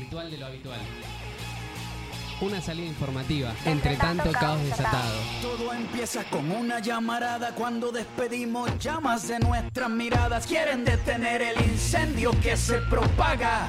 Ritual de lo habitual. Una salida informativa, entre tanto caos desatado. Todo empieza con una llamarada cuando despedimos llamas de nuestras miradas. Quieren detener el incendio que se propaga,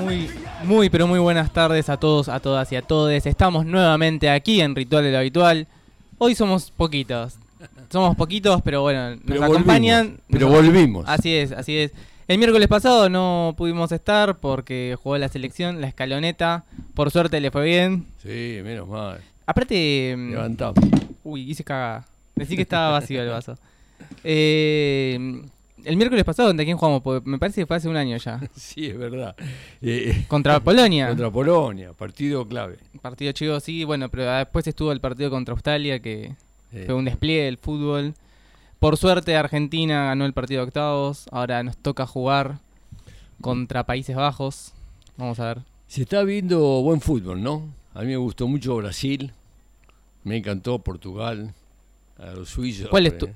Muy, muy, pero muy buenas tardes a todos, a todas y a todes. Estamos nuevamente aquí en Ritual de lo Habitual. Hoy somos poquitos. Somos poquitos, pero bueno, nos Pero acompañan. volvimos, pero nos- volvimos. Así es, así es. El miércoles pasado no pudimos estar porque jugó la selección, la escaloneta. Por suerte le fue bien. Sí, menos mal. Aparte. mm, Levantamos. Uy, hice caga. Decí que estaba vacío el vaso. Eh, el miércoles pasado, ¿contra quién jugamos? Porque me parece que fue hace un año ya. Sí, es verdad. Eh, Contra Polonia. contra Polonia, partido clave. Partido chivo, sí, bueno, pero después estuvo el partido contra Australia, que Eh, fue un despliegue del fútbol. Por suerte, Argentina ganó el partido de octavos. Ahora nos toca jugar contra Países Bajos. Vamos a ver. Se está viendo buen fútbol, ¿no? A mí me gustó mucho Brasil. Me encantó Portugal. A los suizos. ¿Cuál es tu- eh.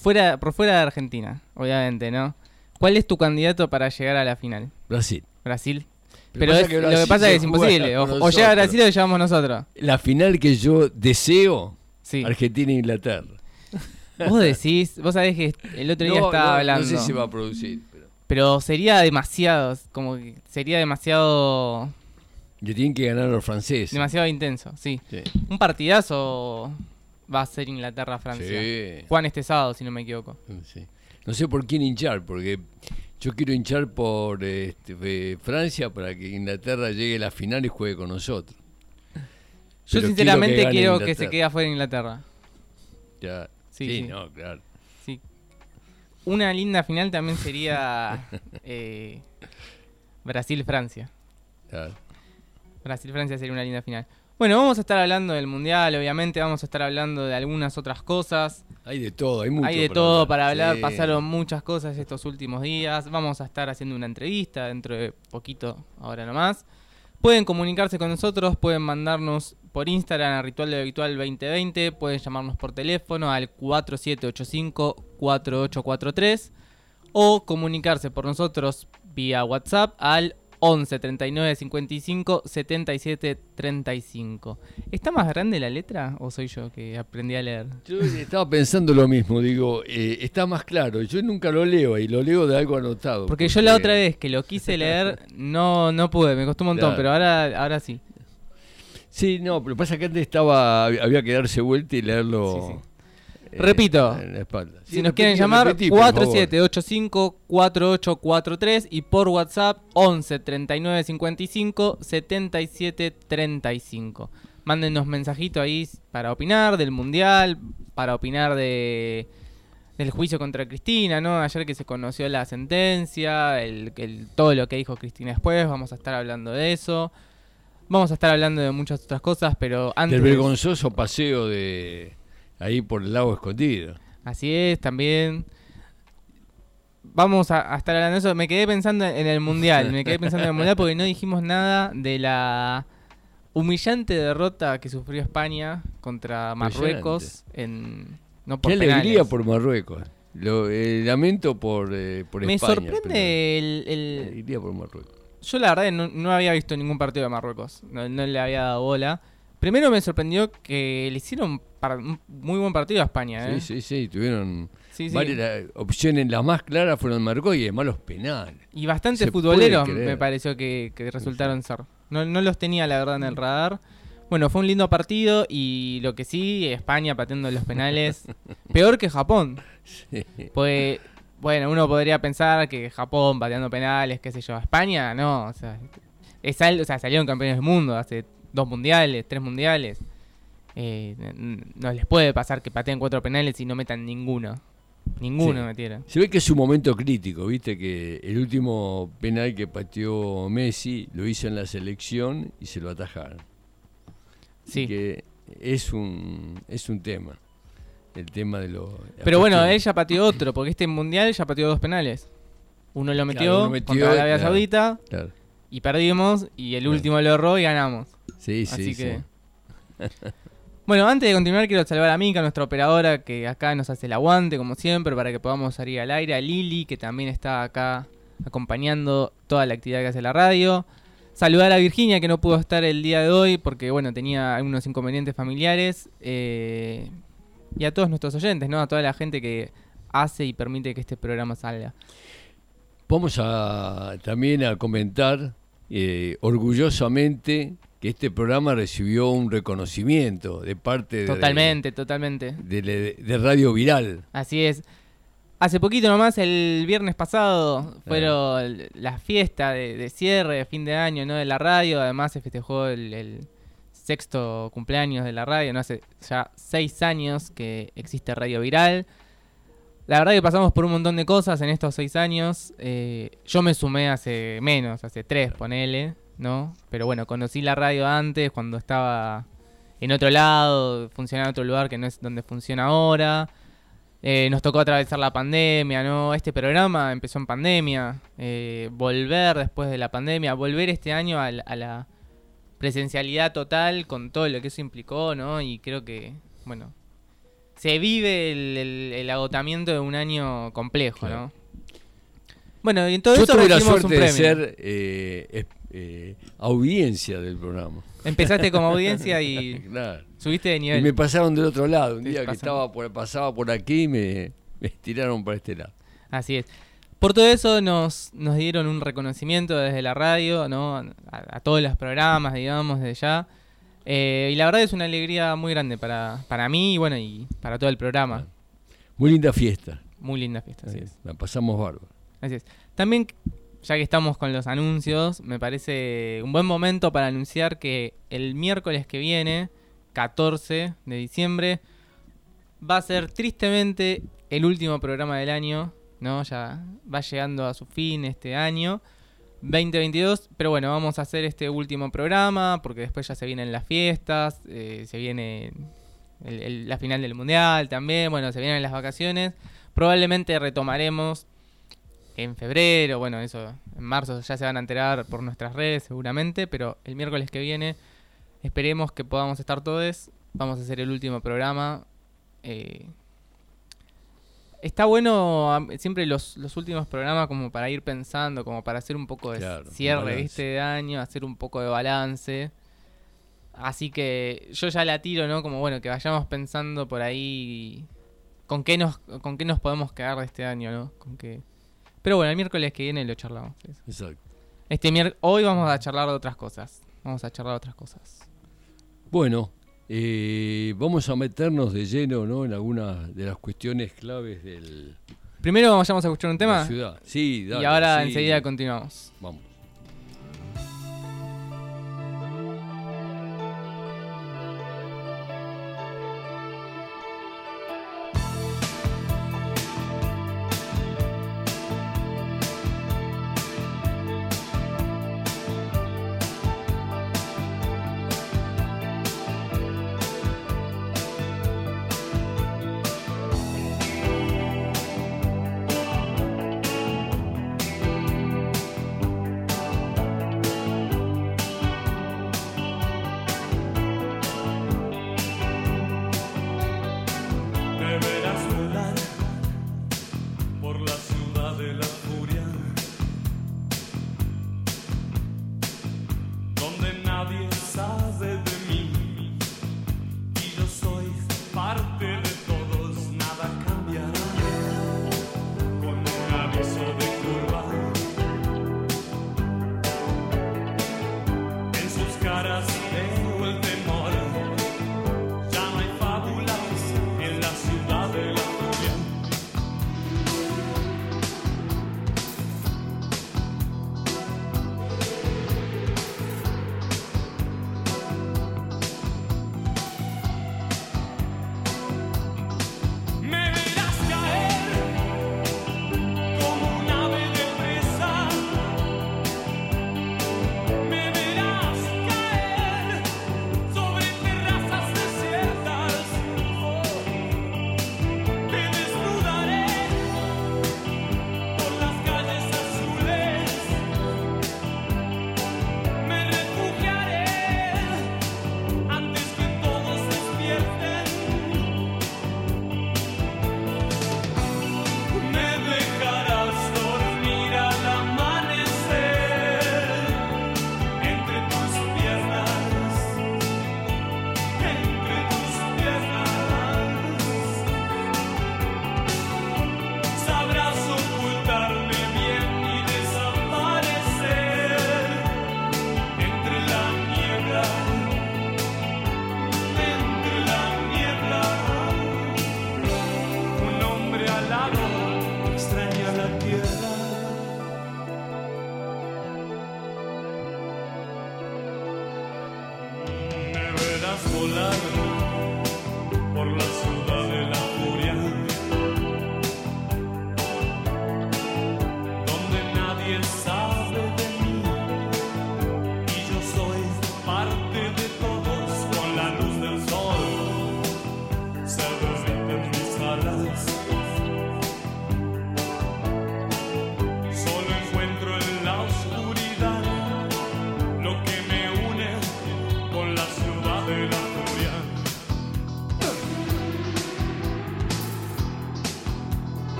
Fuera, por fuera de Argentina, obviamente, ¿no? ¿Cuál es tu candidato para llegar a la final? Brasil. ¿Brasil? Pero Pero, pasa es- que lo que pasa es que es imposible. O, o llega. Brasil o llevamos nosotros. La final que yo deseo, Sí. Argentina e Inglaterra. Vos decís, vos sabés que el otro día No, estaba no, hablando. No sé si va a producir, pero Pero sería demasiado, como que sería demasiado le tienen que ganar los franceses. demasiado intenso, sí. Sí. Un partidazo va a ser Inglaterra-Francia. Sí. Juan este sábado, si no me equivoco. Sí. No sé por quién hinchar, porque yo quiero hinchar por este, eh, Francia para que Inglaterra llegue a la final y juegue con nosotros. Yo Pero sinceramente quiero que quiero gane que, se Inglaterra. quede afuera Inglaterra. Ya. Sí, Sí, sí. no, claro. Sí. Una linda final también sería eh, Brasil-Francia. claro. Brasil-Francia sería una linda final. Bueno, vamos a estar hablando del Mundial, obviamente, vamos a estar hablando de algunas otras cosas. Hay de todo, hay mucho. Hay de todo para hablar, Sí. pasaron muchas cosas estos últimos días. Vamos a estar haciendo una entrevista dentro de poquito, ahora nomás. Pueden comunicarse con nosotros, pueden mandarnos por Instagram a Ritual de Habitual 2020, pueden llamarnos por teléfono al 4785-4843 o comunicarse por nosotros vía WhatsApp al 11 39 55 77 35. ¿Está más grande la letra o soy yo que aprendí a leer? Yo estaba pensando lo mismo, digo, eh, está más claro. Yo nunca lo leo y lo leo de algo anotado. Porque yo la otra vez que lo quise leer, no, no pude, me costó un montón, Claro. pero ahora, ahora sí. Sí, no, pero pasa que antes estaba, había que darse vuelta y leerlo. Sí, sí. Eh, Repito, en la espalda. Si nos quieren llamar, repetí, por favor. 4785-4843 y por WhatsApp 11 39 55 77 35. Mándenos mensajito ahí para opinar del Mundial, para opinar de del juicio contra Cristina, ¿no? Ayer que se conoció la sentencia, el, el- todo lo que dijo Cristina después, vamos a estar hablando de eso. Vamos a estar hablando de muchas otras cosas, pero antes... Del vergonzoso paseo de ahí por el lago escondido. Así es, también. Vamos a, a estar hablando de eso. Me quedé pensando en el mundial. Me quedé pensando en el mundial porque no dijimos nada de la humillante derrota que sufrió España contra Marruecos en no por Qué alegría por Marruecos. Lo, eh, lamento por, eh, por Me España. sorprende el, el- Alegría por Marruecos. Yo la verdad no, no había visto ningún partido de Marruecos. No, no le había dado bola. Primero me sorprendió que le hicieron un muy buen partido a España. ¿eh? Sí, sí, sí. Tuvieron Sí, sí. varias la- opciones. Las más claras fueron Marruecos y además los penales. Y bastantes futboleros me pareció que, que resultaron ser. No, no los tenía la verdad en el radar. Bueno, fue un lindo partido y lo que sí, España pateando los penales, peor que Japón. Pues, bueno, uno podría pensar que Japón pateando penales, qué sé yo. España, no, o sea, es o sea, salieron campeones del mundo hace dos mundiales, tres mundiales. Eh, no les puede pasar que pateen cuatro penales y no metan ninguno. Ninguno Sí. metieron. Se ve que es un momento crítico, viste que el último penal que pateó Messi lo hizo en la selección y se lo atajaron. Sí. Que es un es un tema. El tema de los Pero bueno, él ya pateó otro, porque este mundial ya pateó dos penales. Uno lo metió, uno metió, contra Arabia claro. Saudita Claro. Y perdimos, y el último lo erró y ganamos. Sí, sí, Así sí. que. bueno, antes de continuar, quiero saludar a Mika, nuestra operadora, que acá nos hace el aguante, como siempre, para que podamos salir al aire. A Lili, que también está acá acompañando toda la actividad que hace la radio. Saludar a Virginia, que no pudo estar el día de hoy porque, bueno, tenía algunos inconvenientes familiares. eh, y a todos nuestros oyentes, ¿no? A toda la gente que hace y permite que este programa salga. Vamos a también a comentar eh, orgullosamente que este programa recibió un reconocimiento de parte de, Totalmente, totalmente. de, de- de Radio Viral. Así es. Hace poquito nomás, el viernes pasado, fueron la fiesta de, de cierre, de fin de año, ¿no? De la radio. Además se festejó el, el sexto cumpleaños de la radio, ¿no? Hace ya seis años que existe Radio Viral. La verdad que pasamos por un montón de cosas en estos seis años. Eh, yo me sumé hace menos, hace tres, ponele, ¿no? Pero bueno, conocí la radio antes, cuando estaba en otro lado, funcionaba en otro lugar que no es donde funciona ahora. Eh, nos tocó atravesar la pandemia, ¿no? Este programa empezó en pandemia. eh, volver después de la pandemia, volver este año a la, a la presencialidad total con todo lo que eso implicó, ¿no? Y creo que, bueno, se vive el, el- el agotamiento de un año complejo, Claro. ¿no? Bueno, y en todo Yo eso tuve la un suerte de ser eh, eh, audiencia del programa. Empezaste como audiencia y Claro. subiste de Y nivel. me pasaron del otro lado. Un día que estaba por, pasaba por aquí me, me tiraron para este lado. Así es. Por todo eso nos, nos dieron un reconocimiento desde la radio, ¿no? A, a todos los programas, digamos, desde ya. Eh, y la verdad es una alegría muy grande para, para mí y bueno, y para todo el programa. Muy linda fiesta. Muy linda fiesta, así es. La pasamos bárbaro. Así es. También, ya que estamos con los anuncios, me parece un buen momento para anunciar que el miércoles que viene, 14 de diciembre, va a ser tristemente el último programa del año, ¿no? Ya va llegando a su fin este año. 2022, pero bueno, vamos a hacer este último programa porque después ya se vienen las fiestas, eh, se viene el- la final del mundial también, bueno, se vienen las vacaciones. Probablemente retomaremos en febrero, bueno, eso, en marzo ya se van a enterar por nuestras redes seguramente, pero el miércoles que viene esperemos que podamos estar todos. Vamos a hacer el último programa. eh, está bueno siempre los, los últimos programas como para ir pensando, como para hacer un poco de Claro, cierre. ¿viste? De año, hacer un poco de balance. Así que yo ya la tiro, ¿no? Como bueno, que vayamos pensando por ahí con qué nos, con qué nos podemos quedar de este año, ¿no? Con qué... Pero bueno, el miércoles que viene lo charlamos. eso. Exacto. Este hoy vamos a charlar de otras cosas. Vamos a charlar de otras cosas. Bueno, eh, vamos a meternos de lleno ¿no? en algunas de las cuestiones claves del, Primero vayamos a escuchar un la tema ciudad. Sí, dale, y ahora sí. enseguida continuamos. Vamos. de la furia, donde nadie sabe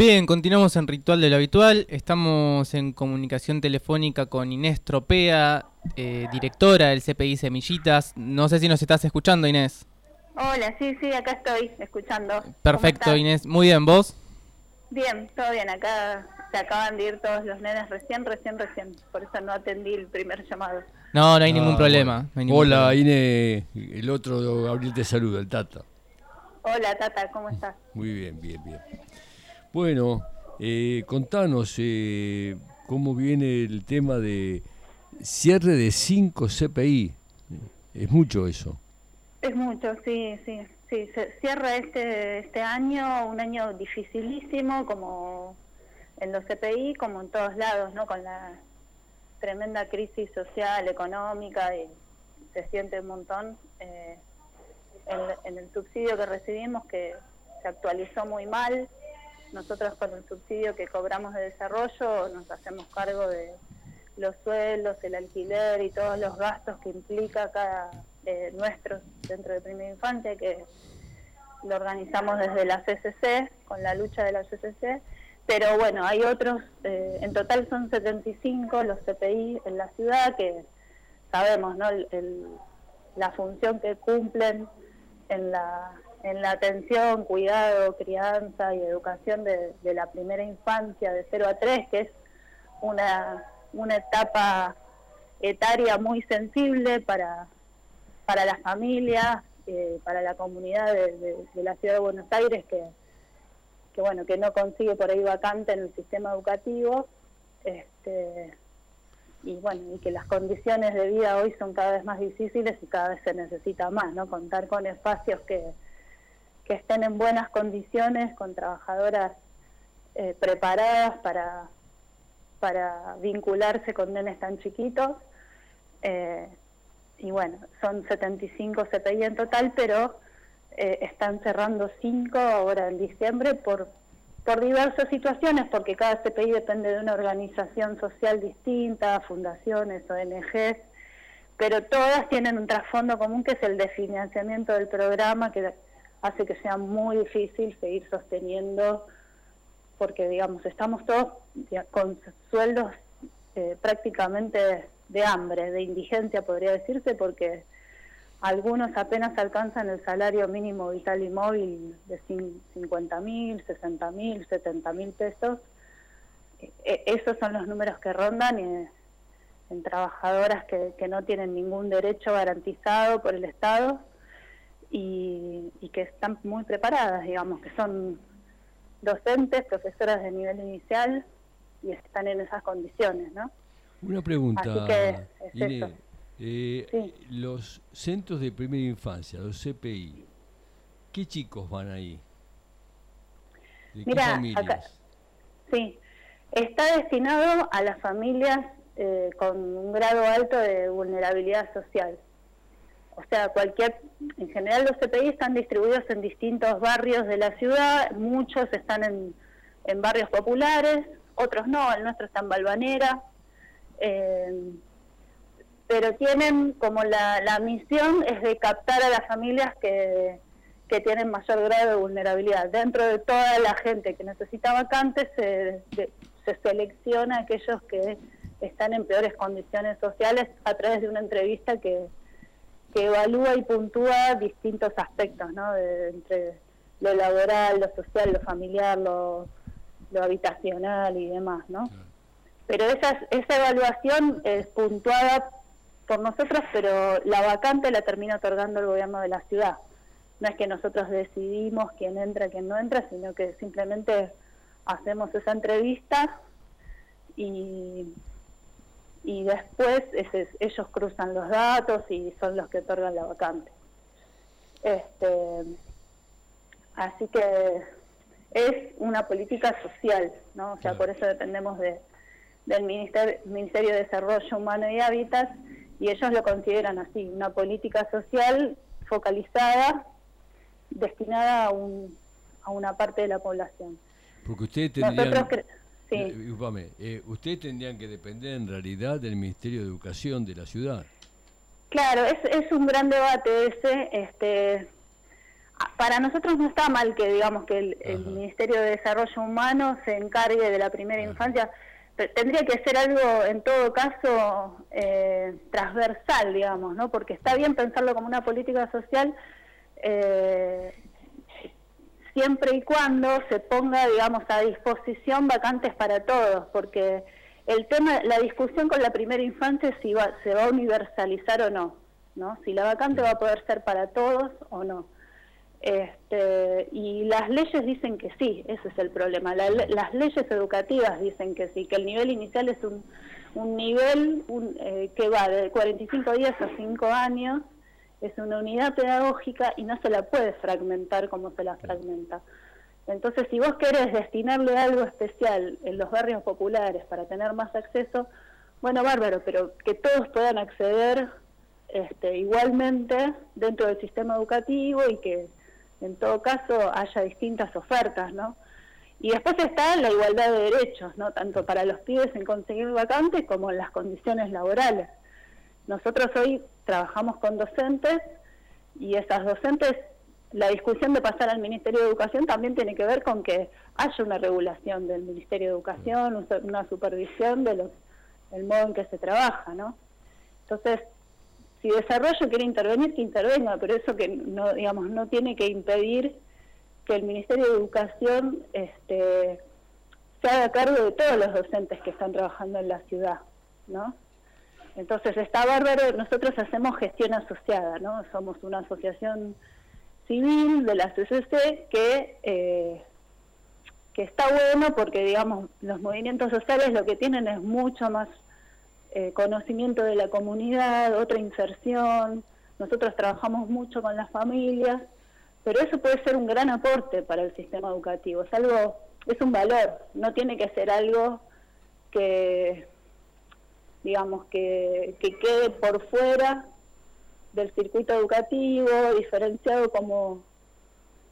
Bien, continuamos en Ritual de lo Habitual. Estamos en comunicación telefónica con Inés Tropea, eh, directora del CPI Semillitas. No sé si nos estás escuchando, Inés. Hola, sí, sí, acá estoy escuchando. Perfecto, Inés. Muy bien, ¿vos? Bien, todo bien. Acá se acaban de ir todos los nenes recién, recién, recién. Por eso no atendí el primer llamado. No, no hay ningún problema. Hola, Inés. El otro Gabriel te saluda, el Tata. Hola, Tata, ¿cómo estás? Muy bien, bien, bien. Bueno, eh, contanos eh, cómo viene el tema de cierre de cinco CPI. Es mucho eso. Es mucho, sí, sí. Sí, se cierra este, este año, un año dificilísimo, como en los CPI, como en todos lados, ¿no? Con la tremenda crisis social, económica, y se siente un montón eh, en el subsidio que recibimos, que se actualizó muy mal, nosotros con el subsidio que cobramos de desarrollo nos hacemos cargo de los sueldos, el alquiler y todos los gastos que implica cada eh, nuestro centro de primera infancia, que lo organizamos desde la CCC, con la lucha de la CCC. Pero bueno, hay otros, eh, en total son 75 los CPI en la ciudad que sabemos ¿no? la función que cumplen en la en la atención, cuidado, crianza y educación de, la primera infancia de 0 a 3, que es una, una etapa etaria muy sensible para, para las familias, eh, para la comunidad de, la ciudad de Buenos Aires que, que bueno que no consigue por ahí vacante en el sistema educativo este, y bueno y que las condiciones de vida hoy son cada vez más difíciles y cada vez se necesita más no contar con espacios que que estén en buenas condiciones, con trabajadoras eh, preparadas para, para vincularse con nenes tan chiquitos. Eh, y bueno, son 75 CPI en total, pero eh, están cerrando 5 ahora en diciembre por, por diversas situaciones, porque cada CPI depende de una organización social distinta, fundaciones, ONGs, pero todas tienen un trasfondo común que es el de financiamiento del programa, que hace que sea muy difícil seguir sosteniendo, porque digamos, estamos todos con sueldos eh, prácticamente de hambre, de indigencia podría decirse, porque algunos apenas alcanzan el salario mínimo vital y móvil de 50 mil, 60 mil, 70 mil pesos. E, esos son los números que rondan en trabajadoras que, que no tienen ningún derecho garantizado por el Estado y, que están muy preparadas, digamos, que son docentes, profesoras de nivel inicial y están en esas condiciones, ¿no? Una pregunta. eh, Los centros de primera infancia, los CPI, ¿qué chicos van ahí? ¿De qué familias? sí, está destinado a las familias eh, con un grado alto de vulnerabilidad social o sea, cualquier, en general los CPI están distribuidos en distintos barrios de la ciudad, muchos están en, barrios populares, otros no, el nuestro está en Balvanera. Eh, pero tienen como la, la misión es de captar a las familias que, que tienen mayor grado de vulnerabilidad. Dentro de toda la gente que necesita vacantes se, se selecciona aquellos que están en peores condiciones sociales a través de una entrevista que, que evalúa y puntúa distintos aspectos, ¿no? De, entre lo laboral, lo social, lo familiar, lo, lo habitacional y demás, ¿no? Pero esa, esa evaluación es puntuada por nosotros, pero la vacante la termina otorgando el gobierno de la ciudad. No es que nosotros decidimos quién entra, quién no entra, sino que simplemente hacemos esa entrevista y, y después ellos cruzan los datos y son los que otorgan la vacante. Este, así que es una política social, ¿no? O sea, por eso dependemos de, del Ministerio, Ministerio de Desarrollo Humano y Hábitat y ellos lo consideran así, una política social focalizada, destinada a, un, a una parte de la población. Porque ustedes tendrían, eh, eh, ustedes tendrían que depender en realidad del Ministerio de Educación de la ciudad. Claro, es, es un gran debate ese, este para nosotros no está mal que digamos que el, Ministerio de Desarrollo Humano se encargue de la primera infancia. Tendría que ser algo, en todo caso, eh, transversal, digamos, ¿no? Porque está bien pensarlo como una política social eh, siempre y cuando se ponga, digamos, a disposición vacantes para todos, porque el tema, la discusión con la primera infancia es si va, se va a universalizar o no, ¿no? Si la vacante va a poder ser para todos o no. Este, y las leyes dicen que sí, ese es el problema. las leyes educativas dicen que sí, que el nivel inicial es un, un nivel un, eh, que va de 45 días a 5 años, es una unidad pedagógica y no se la puede fragmentar como se la fragmenta. Entonces, si vos querés destinarle algo especial en los barrios populares para tener más acceso, bueno, bárbaro, pero que todos puedan acceder este, igualmente dentro del sistema educativo y que en todo caso haya distintas ofertas, ¿no? Y después está la igualdad de derechos, ¿no? Tanto para los pibes en conseguir vacantes como en las condiciones laborales. Nosotros hoy trabajamos con docentes y esas docentes, la discusión de pasar al Ministerio de Educación también tiene que ver con que haya una regulación del Ministerio de Educación, una supervisión de los, del modo en que se trabaja, ¿no? Entonces, si desarrollo quiere intervenir, que intervenga, pero eso que no, digamos, no tiene que impedir que el Ministerio de Educación este, se haga cargo de todos los docentes que están trabajando en la ciudad, ¿no? Entonces está bárbaro, nosotros hacemos gestión asociada, ¿no? Somos una asociación civil de la CCC que, eh, que está bueno porque, digamos, los movimientos sociales lo que tienen es mucho más eh, conocimiento de la comunidad, otra inserción. Nosotros trabajamos mucho con las familias, pero eso puede ser un gran aporte para el sistema educativo. Es algo, es un valor, no tiene que ser algo que, digamos, que, que quede por fuera del circuito educativo, diferenciado como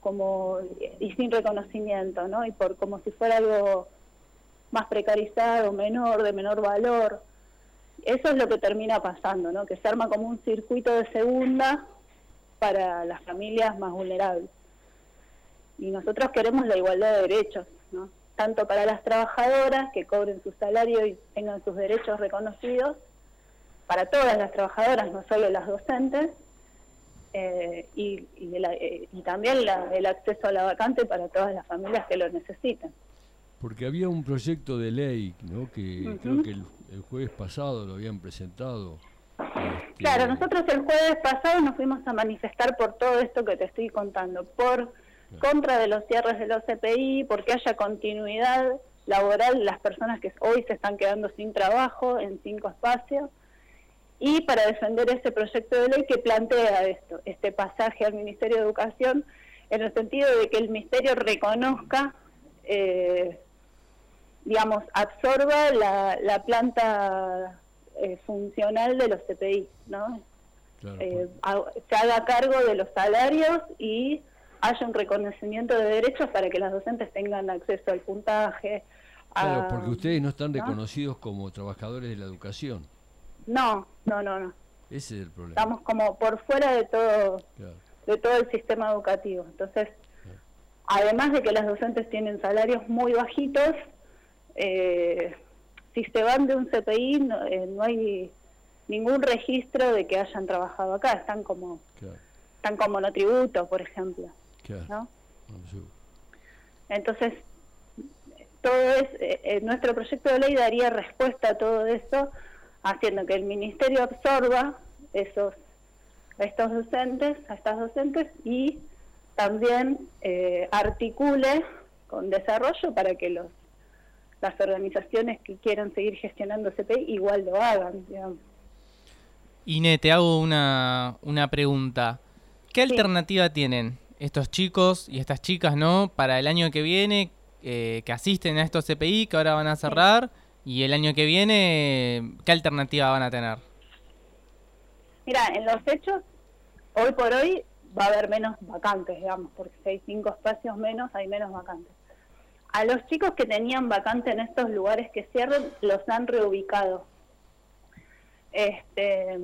como y sin reconocimiento, ¿no? Y por como si fuera algo más precarizado, menor, de menor valor eso es lo que termina pasando, ¿no? que se arma como un circuito de segunda para las familias más vulnerables. Y nosotros queremos la igualdad de derechos, ¿no? Tanto para las trabajadoras que cobren su salario y tengan sus derechos reconocidos, para todas las trabajadoras, no solo las docentes, eh, y, eh, y, también el acceso a la vacante para todas las familias que lo necesiten. Porque había un proyecto de ley, ¿no? que creo que el, jueves pasado lo habían presentado. Este, claro, nosotros el jueves pasado nos fuimos a manifestar por todo esto que te estoy contando, por contra de los cierres de los CPI, porque haya continuidad laboral las personas que hoy se están quedando sin trabajo en cinco espacios y para defender ese proyecto de ley que plantea esto, este pasaje al Ministerio de Educación en el sentido de que el Ministerio reconozca eh, digamos, absorba la, la planta eh, funcional de los CPI, ¿no? Eh, se haga cargo de los salarios y haya un reconocimiento de derechos para que las docentes tengan acceso al puntaje. Claro, porque ustedes no están reconocidos como trabajadores de la educación. No, no, no, no. Ese es el problema. Estamos como por fuera de todo, Claro. de todo el sistema educativo. Entonces, además de que las docentes tienen salarios muy bajitos, eh, si se van de un CPI no, eh, no hay ningún registro de que hayan trabajado acá. Están como, Claro, están como no tributo, por ejemplo. Claro. ¿no? No, seguro. Entonces, todo es, eh, eh, nuestro proyecto de ley daría respuesta a todo eso, haciendo que el ministerio absorba esos a estos docentes, a estas docentes y también eh, articule con desarrollo para que los las organizaciones que quieran seguir gestionando CPI igual lo hagan, digamos. Ine, te hago una, una pregunta. ¿Qué Sí. alternativa tienen estos chicos y estas chicas, no, para el año que viene eh, que asisten a estos CPI que ahora van a cerrar y el año que viene qué alternativa van a tener? Mira, en los hechos, hoy por hoy va a haber menos vacantes, digamos, porque si hay cinco espacios menos, hay menos vacantes. A los chicos que tenían vacante en estos lugares que cierren, los han reubicado. Este,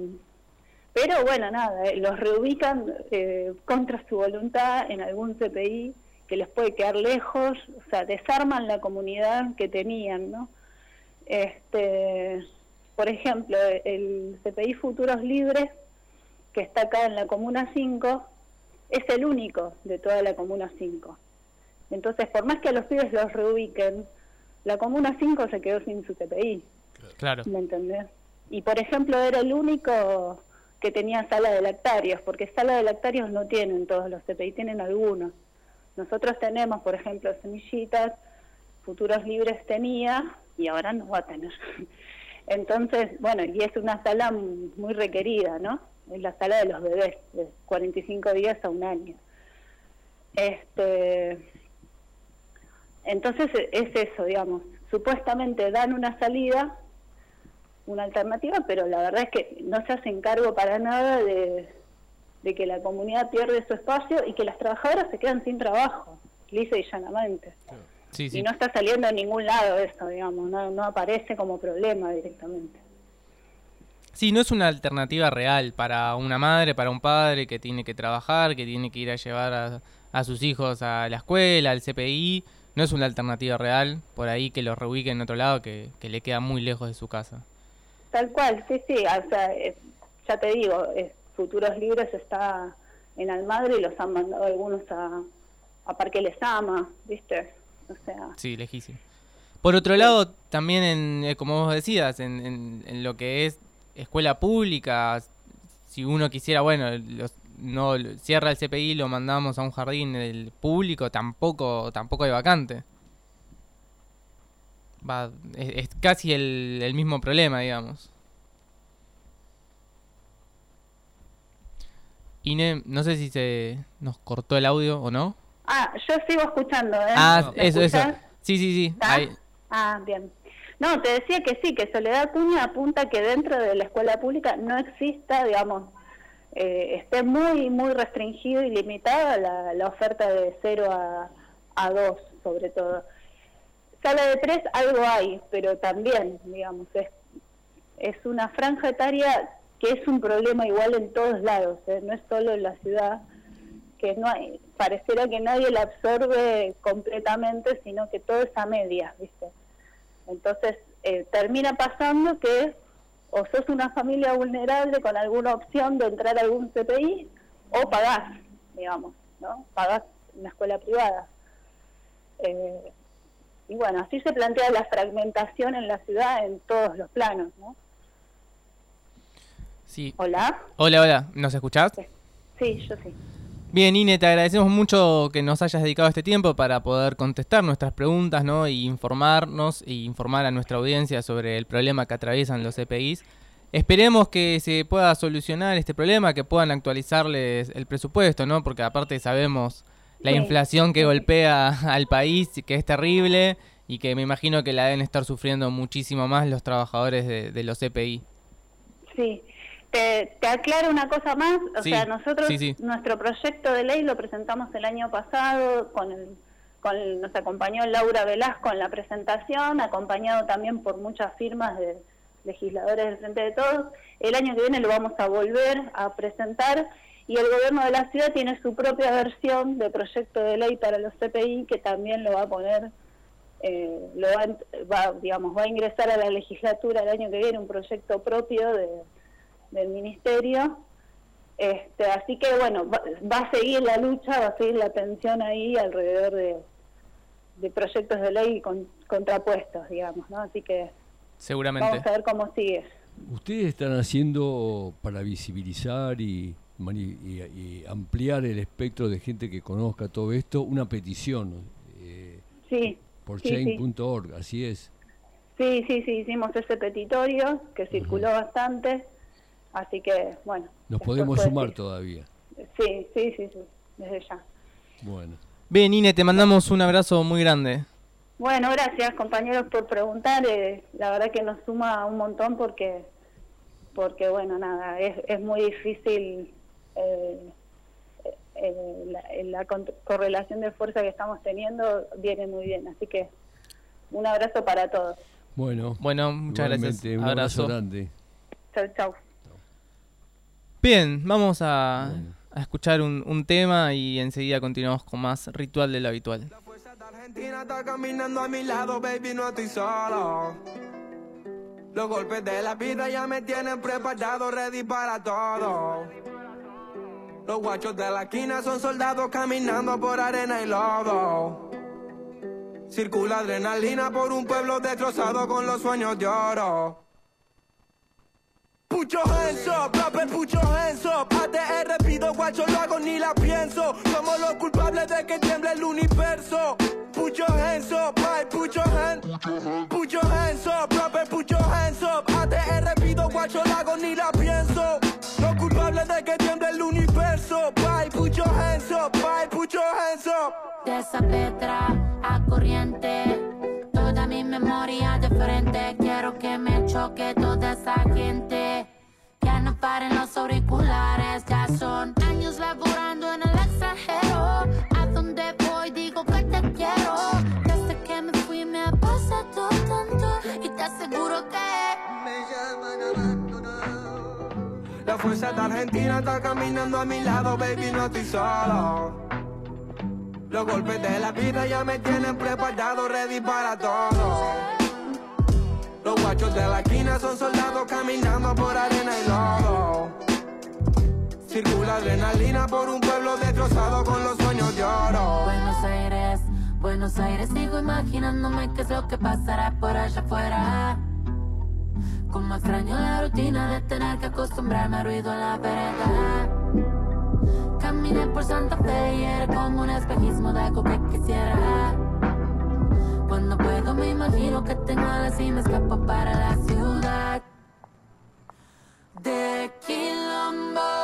pero bueno, nada, eh, los reubican eh, contra su voluntad en algún CPI que les puede quedar lejos, o sea, desarman la comunidad que tenían, ¿no? Este, por ejemplo, el CPI Futuros Libres, que está acá en la Comuna 5, es el único de toda la Comuna 5. Entonces, por más que a los pibes los reubiquen, la Comuna 5 se quedó sin su CPI. Claro. ¿Me entendés? Y por ejemplo, era el único que tenía sala de lactarios, porque sala de lactarios no tienen todos los CPI, tienen algunos. Nosotros tenemos, por ejemplo, semillitas, Futuros Libres tenía y ahora no va a tener. Entonces, bueno, y es una sala muy requerida, ¿no? Es la sala de los bebés, de 45 días a un año. Este, entonces es eso, digamos. Supuestamente dan una salida, una alternativa, pero la verdad es que no se hacen cargo para nada de, de que la comunidad pierde su espacio y que las trabajadoras se quedan sin trabajo, lisa y llanamente. Sí, sí. Y no está saliendo en ningún lado eso, digamos, no, no aparece como problema directamente. Sí, no es una alternativa real para una madre, para un padre que tiene que trabajar, que tiene que ir a llevar a, a sus hijos a la escuela, al CPI. No es una alternativa real, por ahí que los reubiquen en otro lado, que, que le queda muy lejos de su casa. Tal cual, sí, sí, o sea, eh, ya te digo, eh, Futuros Libres está en Almagro y los han mandado algunos a, a Parque Les Ama, ¿viste? O sea, Sí, lejísimo. Por otro lado, también, en, eh, como vos decías, en, en- en lo que es escuela pública, si uno quisiera, bueno, los- no cierra el CPI, lo mandamos a un jardín del público, tampoco tampoco hay vacante. Va, es, es casi el, el mismo problema, digamos. Ine, no sé si se nos cortó el audio o no. ah, yo sigo escuchando, ¿eh? Ah, ¿Me eso, eso. Sí, sí, sí. Ah, bien. No, te decía que sí, que Soledad Cuña apunta que dentro de la escuela pública no exista, digamos, eh, esté muy, muy restringido y limitada la, la oferta de 0 a, a 2, sobre todo. Sala de 3 algo hay, pero también, digamos, es, es una franja etaria que es un problema igual en todos lados, ¿eh? no es solo en la ciudad, que no hay, pareciera que nadie la absorbe completamente, sino que todo es a medias, ¿viste? Entonces, eh, termina pasando que o sos una familia vulnerable con alguna opción de entrar a algún CPI o pagás, digamos, ¿no? Pagás una escuela privada. Eh, y bueno, así se plantea la fragmentación en la ciudad en todos los planos, ¿no? Sí. ¿Hola? Hola, hola. ¿Nos escuchás? Sí, yo sí. Bien, Ine, te agradecemos mucho que nos hayas dedicado este tiempo para poder contestar nuestras preguntas, ¿no? Y informarnos e informar a nuestra audiencia sobre el problema que atraviesan los EPIs. Esperemos que se pueda solucionar este problema, que puedan actualizarles el presupuesto, ¿no? Porque aparte sabemos la inflación que golpea al país, que es terrible y que me imagino que la deben estar sufriendo muchísimo más los trabajadores de, de los EPI. Sí. Te, te aclaro una cosa más, o Sí, sea, nosotros sí, sí. nuestro proyecto de ley lo presentamos el año pasado, con el, con el- nos acompañó Laura Velasco en la presentación, acompañado también por muchas firmas de, legisladores del Frente de Todos. El año que viene lo vamos a volver a presentar y el gobierno de la ciudad tiene su propia versión de proyecto de ley para los CPI que también lo va a poner, eh, lo va, digamos, va a ingresar a la legislatura el año que viene un proyecto propio del ministerio. Este, así que bueno, va, a seguir la lucha, va a seguir la tensión ahí alrededor de, proyectos de ley con, contrapuestos, digamos, ¿no? Así que seguramente vamos a ver cómo sigue. Ustedes están haciendo para visibilizar y y, ampliar el espectro de gente que conozca todo esto, una petición eh, sí, por change.org, así es. Sí, sí, sí, hicimos ese petitorio que circuló bastante, así que bueno. Nos podemos sumar todavía. Sí, sí, sí, sí, desde ya. Bueno. Bien, Ine, te mandamos un abrazo muy grande. Bueno, gracias compañeros por preguntar. Eh, la verdad que nos suma un montón porque, porque bueno, nada, es, es muy difícil eh, eh, la, correlación de fuerza que estamos teniendo viene muy bien. Así que un abrazo para todos. Bueno, bueno muchas gracias. Un abrazo, grande. Chau, chau. Bien, vamos a, a escuchar un, un, tema y enseguida continuamos con más ritual de lo habitual. La fuerza de Argentina está caminando a mi lado, baby, no estoy solo. Los golpes de la vida ya me tienen preparado, ready para todo. Los guachos de la esquina son soldados caminando por arena y lodo. Circula adrenalina por un pueblo destrozado con los sueños de oro. Pucho hands up, pucho hands up ATR pido guacho, lo hago ni la pienso. Somos los culpables de que tiemble el universo. Pucho hands up, pucho hands Pucho hands up, pucho hands up ATR pido guacho, lo hago ni la pienso. Los culpables de que tiemble universo Bye, put your hands up, bye, put your hands up. De esa petra a corriente Toda mi memoria de frente. Quiero que me choque toda esa gente. Que no paren los auriculares Ya son años laborando en el extranjero. A donde voy digo que te quiero. Desde que me fui me ha pasado tanto Y te aseguro que fuerza de Argentina está caminando a mi lado Baby, no estoy solo los golpes de la vida ya me tienen preparado, ready para todo. Los guachos de la esquina son soldados caminando por arena y lodo. Circula adrenalina por un pueblo destrozado con los sueños de oro. Buenos Aires, Buenos Aires, sigo imaginándome qué es lo que pasará por allá afuera. Como extraño la rutina de tener que acostumbrarme a ruido en la vereda. Caminé por Santa Fe y era como un espejismo de algo que quisiera. Cuando puedo me imagino que tengo alas y me escapo para la ciudad de Quilombo.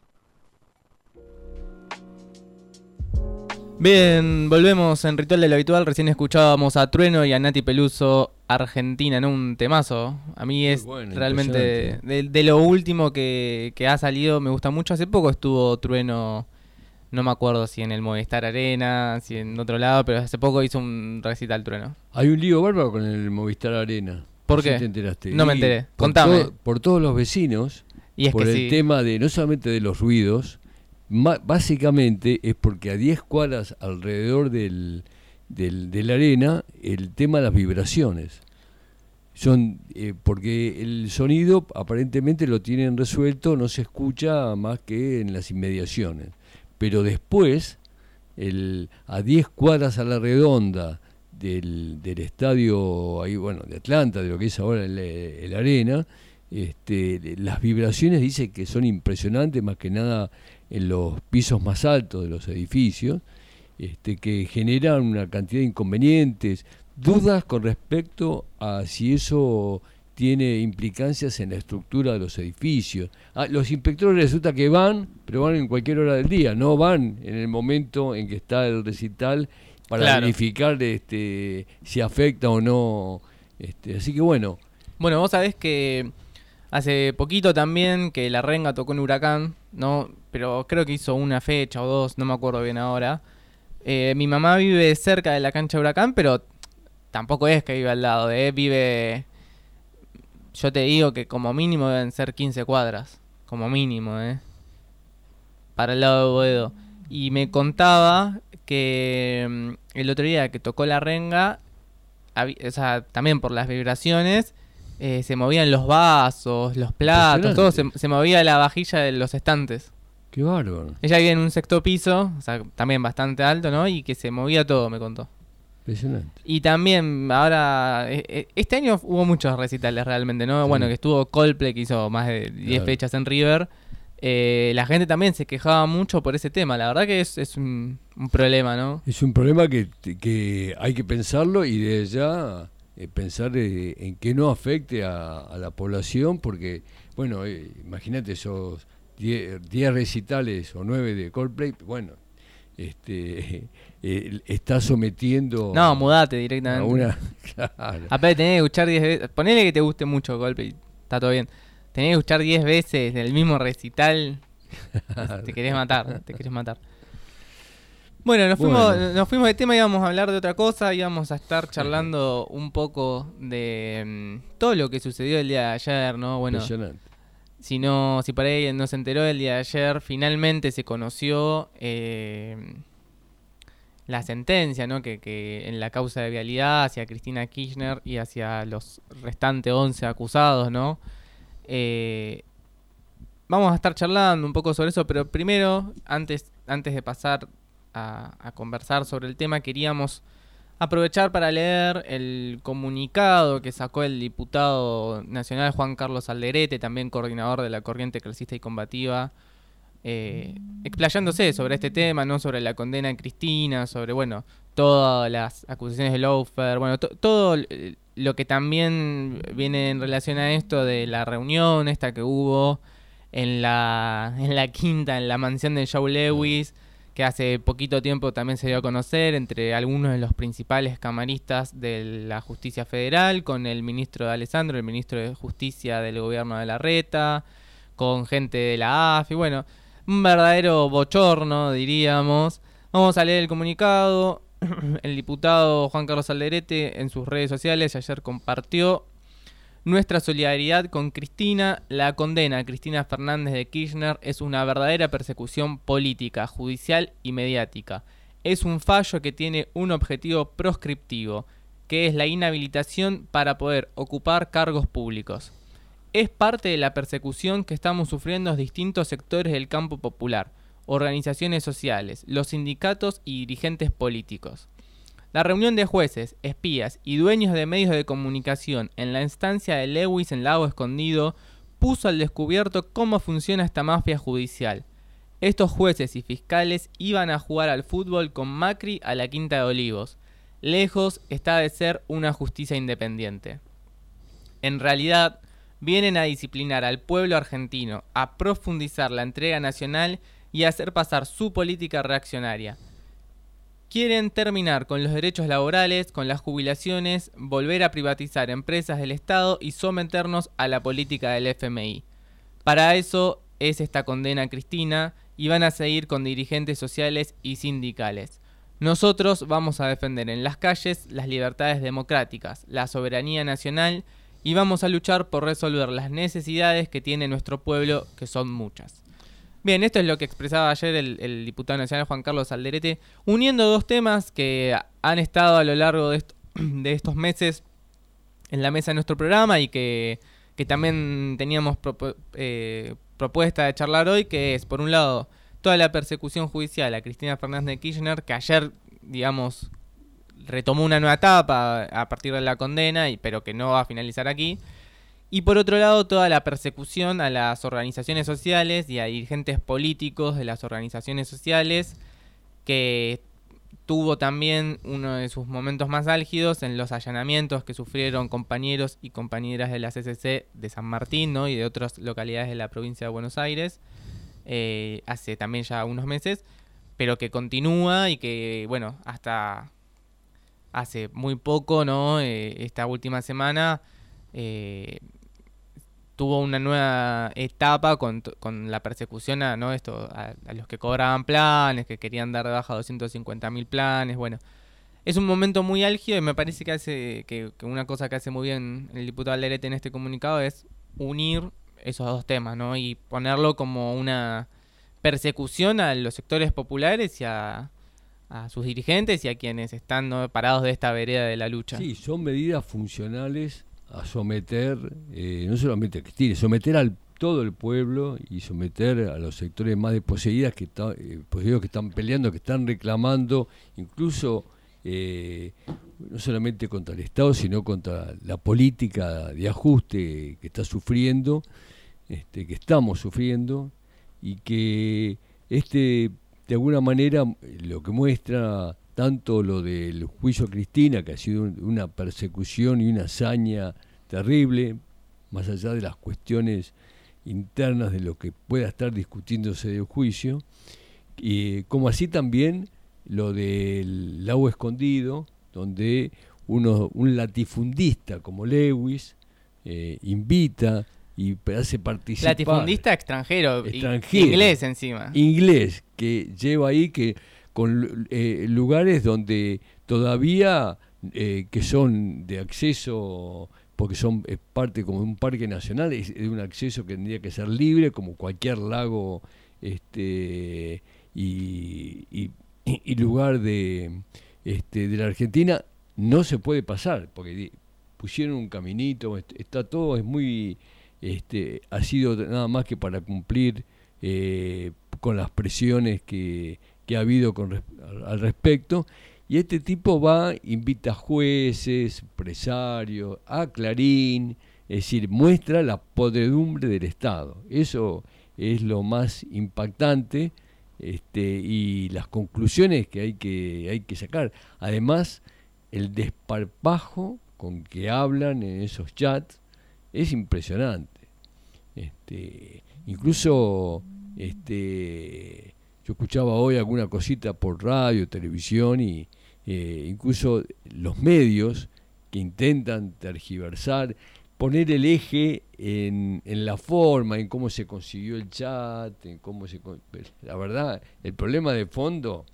Bien, volvemos en Ritual de lo Habitual. Recién escuchábamos a Trueno y a Nati Peluso, Argentina, en un temazo. A mí es bueno, realmente de, de lo último que, que ha salido, me gusta mucho. Hace poco estuvo Trueno, no me acuerdo si en el Movistar Arena, si en otro lado, pero hace poco hizo un recital Trueno. Hay un lío bárbaro con el Movistar Arena. ¿Por No qué? te enteraste. No me enteré. por Contame. todo- por todos los vecinos, Y es por que el sí. tema de no solamente de los ruidos, básicamente es porque a 10 cuadras alrededor del, del- de la arena, el tema de las vibraciones. Son eh, porque el sonido aparentemente lo tienen resuelto, no se escucha más que en las inmediaciones. Pero después, el, a 10 cuadras a la redonda del, del estadio ahí, bueno, de Atlanta, de lo que es ahora el, el Arena, este, las vibraciones dice que son impresionantes, más que nada en los pisos más altos de los edificios, este, que generan una cantidad de inconvenientes, dudas con respecto a si eso tiene implicancias en la estructura de los edificios. Ah, los inspectores resulta que van, pero van en cualquier hora del día, no van en el momento en que está el recital para Claro. verificar este, si afecta o no. Este, así que bueno, Bueno, vos sabés que hace poquito también que la renga tocó en Huracán, ¿no? Pero creo que hizo una fecha o dos, no me acuerdo bien ahora. Eh, mi mamá vive cerca de la cancha de Huracán, pero tampoco es que vive al lado, ¿eh? Vive... Yo te digo que como mínimo deben ser 15 cuadras. Como mínimo, ¿eh? Para el lado de Boedo. Y me contaba que mm, el otro día que tocó la renga, o sea, también por las vibraciones, eh, se movían los vasos, los platos, todo, se, se movía la vajilla de los estantes. Qué bárbaro, Ella vive en un sexto piso, o sea, también bastante alto, ¿no? Y que se movía todo, me contó. impresionante. Y también, ahora, eh, eh, este año hubo muchos recitales realmente, ¿no? Sí. Bueno, que estuvo Coldplay, que hizo más de 10 Claro. fechas en River. Eh, la gente también se quejaba mucho por ese tema. La verdad que es, es un, un problema, ¿no? Es un problema que, que hay que pensarlo y desde ya eh, pensar eh, en que no afecte a, a la población, porque, bueno, imagínate esos 10 10 recitales o 9 de Coldplay, bueno, este eh, está sometiendo No, mudate a directamente. una... Claro. Aparte tenés que escuchar 10 veces. Ponele que te guste mucho Coldplay, está todo bien. Tenés que escuchar 10 veces el mismo recital. te querés matar, te querés matar. Bueno, nos fuimos, Bueno. nos fuimos de tema, íbamos a hablar de otra cosa, íbamos a estar charlando un poco de mm, todo lo que sucedió el día de ayer, ¿no? Bueno, Impresionante. Si no, si por ahí no se enteró el día de ayer, finalmente se conoció eh, la sentencia, ¿no? Que, que en la causa de vialidad hacia Cristina Kirchner y hacia los restantes 11 acusados, ¿no? Eh, vamos a estar charlando un poco sobre eso, pero primero, antes, antes de pasar a conversar sobre el tema, queríamos aprovechar para leer el comunicado que sacó el diputado nacional Juan Carlos Alderete, también coordinador de la corriente clasista y combativa, eh, explayándose sobre este tema, no sobre la condena de Cristina, sobre, bueno, todas las acusaciones de Lofer, bueno, to- todo lo que también viene en relación a esto de la reunión esta que hubo en la, en la quinta, en la mansión de Joe Lewis, que hace poquito tiempo también se dio a conocer entre algunos de los principales camaristas de la justicia federal, con el ministro de Alessandro, el ministro de justicia del gobierno de la Reta, con gente de la AFI, bueno, un verdadero bochorno, diríamos. Vamos a leer el comunicado. El diputado Juan Carlos Alderete en sus redes sociales ayer compartió nuestra solidaridad con Cristina. La condena a Cristina Fernández de Kirchner es una verdadera persecución política, judicial y mediática. Es un fallo que tiene un objetivo proscriptivo, que es la inhabilitación para poder ocupar cargos públicos. Es parte de la persecución que estamos sufriendo distintos sectores del campo popular, organizaciones sociales, los sindicatos y dirigentes políticos. La reunión de jueces, espías y dueños de medios de comunicación en la instancia de Lewis en Lago Escondido puso al descubierto cómo funciona esta mafia judicial. Estos jueces y fiscales iban a jugar al fútbol con Macri a la Quinta de Olivos. Lejos está de ser una justicia independiente. En realidad, vienen a disciplinar al pueblo argentino, a profundizar la entrega nacional y a hacer pasar su política reaccionaria. Quieren terminar con los derechos laborales, con las jubilaciones, volver a privatizar empresas del Estado y someternos a la política del FMI. Para eso es esta condena Cristina y van a seguir con dirigentes sociales y sindicales. Nosotros vamos a defender en las calles las libertades democráticas, la soberanía nacional y vamos a luchar por resolver las necesidades que tiene nuestro pueblo, que son muchas. Bien, esto es lo que expresaba ayer el, diputado nacional Juan Carlos Alderete, uniendo dos temas que han estado a lo largo de, estos meses en la mesa de nuestro programa y que, también teníamos eh, propuesta de charlar hoy, que es, por un lado, toda la persecución judicial a Cristina Fernández de Kirchner, que ayer, digamos, retomó una nueva etapa a partir de la condena, y, pero que no va a finalizar aquí. Y por otro lado, toda la persecución a las organizaciones sociales y a dirigentes políticos de las organizaciones sociales, que tuvo también uno de sus momentos más álgidos en los allanamientos que sufrieron compañeros y compañeras de la CCC de San Martín y de otras localidades de la provincia de Buenos Aires, eh, hace también ya unos meses, pero que continúa y que, bueno, hasta hace muy poco, ¿no? Eh, esta última semana eh, tuvo una nueva etapa con, la persecución a, ¿no? Esto, a, los que cobraban planes, que querían dar de baja 250 mil planes, bueno. Es un momento muy álgido y me parece que hace que, una cosa que hace muy bien el diputado Alderete en este comunicado es unir esos dos temas, ¿no? Y ponerlo como una persecución a los sectores populares y a, a sus dirigentes y a quienes están parados de esta vereda de la lucha. Sí, son medidas funcionales a someter, eh, no solamente a Cristina, someter al todo el pueblo y someter a los sectores más desposeídos que, eh, que están peleando, que están reclamando, incluso eh, no solamente contra el Estado, sino contra la política de ajuste que está sufriendo, este, que estamos sufriendo, y que este de alguna manera lo que muestra tanto lo del juicio a Cristina, que ha sido una persecución y una hazaña terrible, más allá de las cuestiones internas de lo que pueda estar discutiéndose del juicio, y como así también lo del lago escondido, donde uno, un latifundista como Lewis eh, invita y hace participar. Latifundista extranjero, extranjero, inglés encima. Inglés, que lleva ahí que con eh, lugares donde todavía eh, que son de acceso porque son es parte como un parque nacional es un acceso que tendría que ser libre como cualquier lago este y, y, lugar de este de la Argentina no se puede pasar porque pusieron un caminito está todo es muy este, ha sido nada más que para cumplir eh, con las presiones que, ha habido con, al respecto. Y este tipo va, invita a jueces, empresarios, a Clarín, es decir, muestra la podredumbre del Estado. Eso es lo más impactante este, y las conclusiones que hay que, hay que sacar. Además, el desparpajo con que hablan en esos chats es impresionante. Este, incluso este, yo escuchaba hoy alguna cosita por radio, televisión y eh, incluso los medios que intentan tergiversar, poner el eje en, en, la forma, en cómo se consiguió el chat, en cómo se... La verdad, el problema de fondo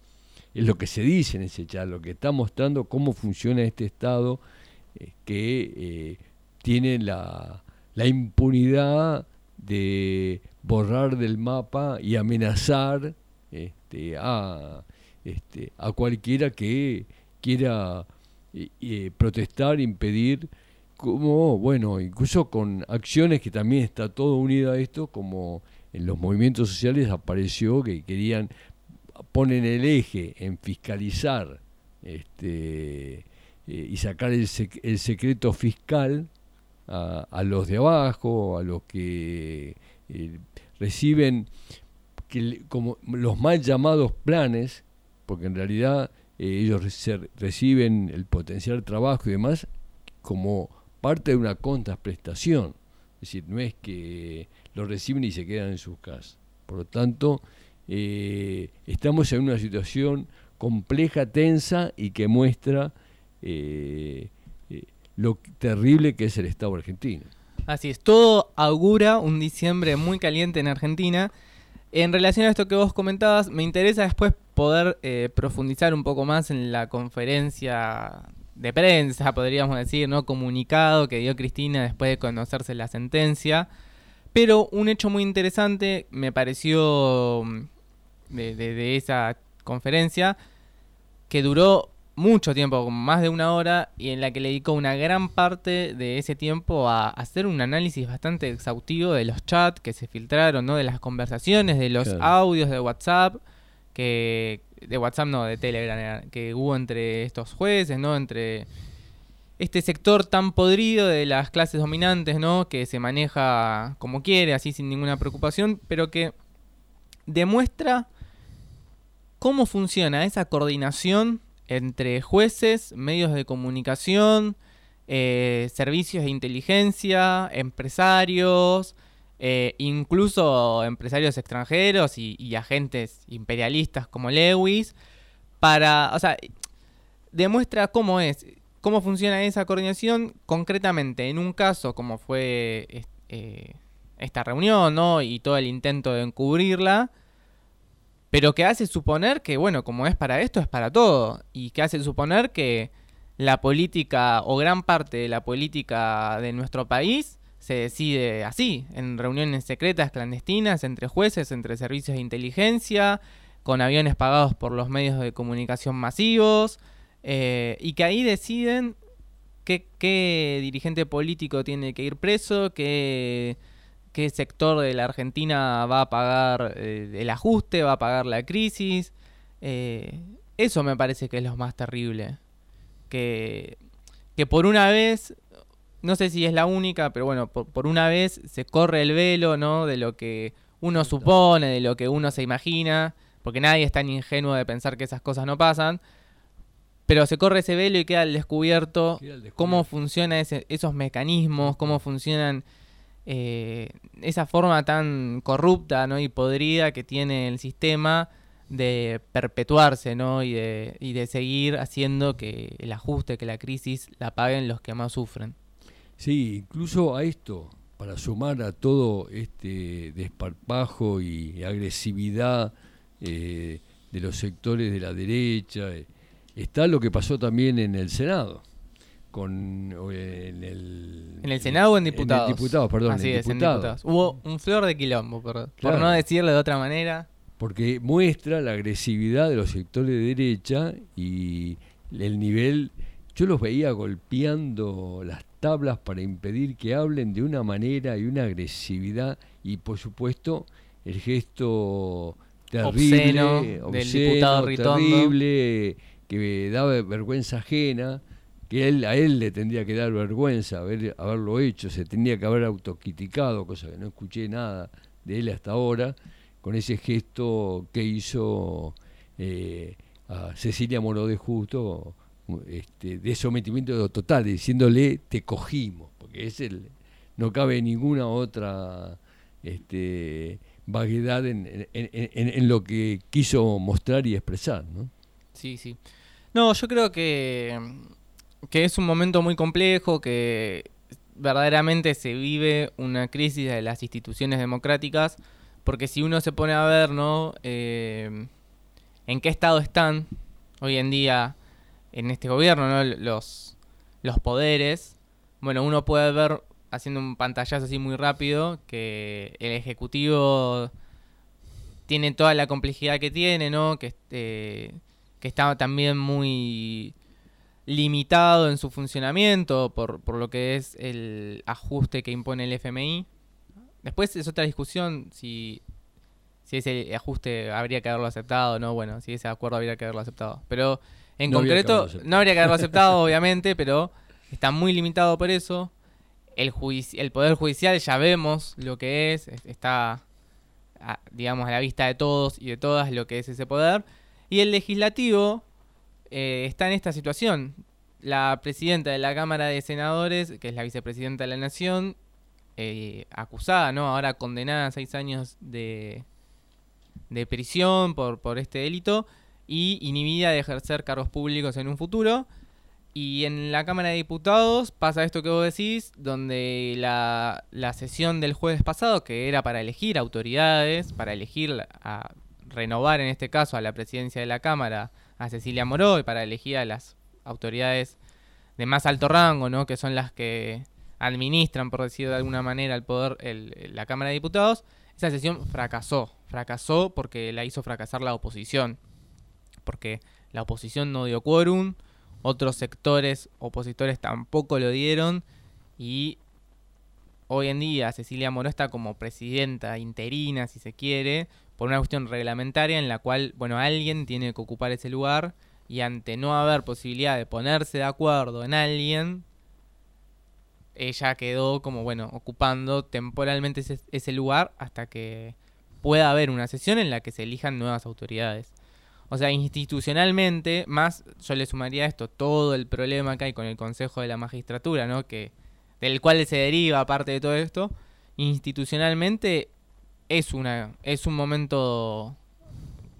es lo que se dice en ese chat, lo que está mostrando cómo funciona este Estado eh, que eh, tiene la, la impunidad de borrar del mapa y amenazar este, a, este, a cualquiera que quiera eh, eh, protestar, impedir, como, bueno, incluso con acciones que también está todo unido a esto, como en los movimientos sociales apareció que querían, ponen el eje en fiscalizar este, eh, y sacar el, el secreto fiscal a, los de abajo, a los que reciben que, como los mal llamados planes, porque en realidad eh, ellos reciben el potencial trabajo y demás como parte de una contraprestación. Es decir, no es que lo reciben y se quedan en sus casas. Por lo tanto, eh, estamos en una situación compleja, tensa y que muestra eh, lo terrible que es el Estado argentino. Así es, todo augura un diciembre muy caliente en Argentina. En relación a esto que vos comentabas, me interesa después poder eh, profundizar un poco más en la conferencia de prensa, podríamos decir, ¿no? Comunicado que dio Cristina después de conocerse la sentencia. Pero un hecho muy interesante me pareció mm, de, de- de esa conferencia que duró mucho tiempo, como más de una hora, y en la que le dedicó una gran parte de ese tiempo a hacer un análisis bastante exhaustivo de los chats que se filtraron, ¿no? De las conversaciones, de los Claro. audios de WhatsApp, que de WhatsApp no, de Telegram, era- que hubo entre estos jueces, ¿no? Entre este sector tan podrido de las clases dominantes, ¿no? Que se maneja como quiere, así sin ninguna preocupación, pero que demuestra cómo funciona esa coordinación entre jueces, medios de comunicación, eh, servicios de inteligencia, empresarios, eh, incluso empresarios extranjeros y, agentes imperialistas como Lewis, para, o sea, demuestra cómo es, cómo funciona esa coordinación concretamente en un caso como fue eh, esta reunión, ¿no? Y todo el intento de encubrirla, pero que hace suponer que, bueno, como es para esto, es para todo, y que hace suponer que la política o gran parte de la política de nuestro país se decide así, en reuniones secretas, clandestinas, entre jueces, entre servicios de inteligencia, con aviones pagados por los medios de comunicación masivos, eh, y que ahí deciden qué, qué dirigente político tiene que ir preso, qué, qué sector de la Argentina va a pagar eh, el ajuste, va a pagar la crisis. Eh, eso me parece que es lo más terrible. Que, que por una vez, no sé si es la única, pero bueno, por, por una vez se corre el velo, ¿no? De lo que uno supone, de lo que uno se imagina, porque nadie es tan ingenuo de pensar que esas cosas no pasan. Pero se corre ese velo y queda al descubierto Queda al descubierto. cómo funcionan esos mecanismos, cómo funcionan eh, esa forma tan corrupta ¿no? y podrida que tiene el sistema de perpetuarse ¿no? y, de, y de seguir haciendo que el ajuste, que la crisis la paguen los que más sufren. Sí, incluso a esto, para sumar a todo este desparpajo y agresividad eh, de los sectores de la derecha, eh, está lo que pasó también en el Senado. Con, en, el, ¿En el Senado o en diputados? En el diputados, perdón. Así en es, en diputados. Hubo un flor de quilombo, por, no decirlo de otra manera. porque muestra la agresividad de los sectores de derecha y el nivel. Yo los veía golpeando las tablas para impedir que hablen de una manera y una agresividad y por supuesto el gesto terrible, Obsceno del diputado Ritondo. terrible, que daba vergüenza ajena, que él, a él le tendría que dar vergüenza haber, haberlo hecho, se tendría que haber autocriticado, cosa que no escuché nada de él hasta ahora, con ese gesto que hizo eh, a Cecilia Moró de Justo, este, de sometimiento total, diciéndole te cogimos, porque es el, no cabe ninguna otra este, vaguedad en, en- en- en- lo que quiso mostrar y expresar. ¿no? Sí, sí. No, yo creo que, que es un momento muy complejo, que verdaderamente se vive una crisis de las instituciones democráticas, porque si uno se pone a ver, ¿no? Eh, en qué estado están hoy en día en este gobierno, ¿no? Los, los poderes. Bueno, uno puede ver, haciendo un pantallazo así muy rápido, que el Ejecutivo tiene toda la complejidad que tiene, ¿no? Que, este, que está también muy limitado en su funcionamiento por, por lo que es el ajuste que impone el FMI. Después es otra discusión si, si ese ajuste habría que haberlo aceptado o no. Bueno, si ese acuerdo habría que haberlo aceptado. Pero en No concreto no habría que haberlo aceptado, obviamente, pero está muy limitado por eso. el, el Poder Judicial ya vemos lo que es, es- está, a- digamos, a la vista de todos y de todas lo que es ese poder. Y el legislativo eh, está en esta situación. La presidenta de la Cámara de Senadores, que es la vicepresidenta de la Nación, eh, acusada, ¿no? Ahora condenada a seis años de, de prisión por, por este delito y inhibida de ejercer cargos públicos en un futuro. Y en la Cámara de Diputados pasa esto que vos decís, donde la, la sesión del jueves pasado, que era para elegir autoridades, para elegir a renovar en este caso a la presidencia de la Cámara a Cecilia Moró y para elegir a las autoridades de más alto rango, ¿no? que son las que administran, por decir de alguna manera, el poder, el- la Cámara de Diputados, esa sesión fracasó. Fracasó porque la hizo fracasar la oposición. Porque la oposición no dio quórum, otros sectores opositores tampoco lo dieron y hoy en día Cecilia Moró está como presidenta interina, si se quiere, por una cuestión reglamentaria en la cual, bueno, alguien tiene que ocupar ese lugar y ante no haber posibilidad de ponerse de acuerdo en alguien, ella quedó como, bueno, ocupando temporalmente ese, lugar hasta que pueda haber una sesión en la que se elijan nuevas autoridades. O sea, institucionalmente, más yo le sumaría a esto todo el problema que hay con el Consejo de la Magistratura, ¿no? Que, del cual se deriva parte de todo esto, institucionalmente es una es un momento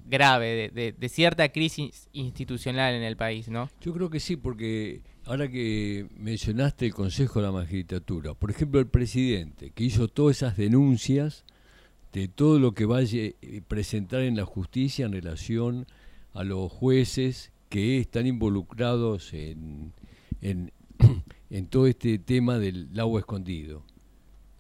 grave de, de- cierta crisis institucional en el país, ¿no? Yo creo que sí, porque ahora que mencionaste el Consejo de la Magistratura, por ejemplo, el presidente, que hizo todas esas denuncias de todo lo que vaya a presentar en la justicia en relación a los jueces que están involucrados en, en, en todo este tema del agua escondido.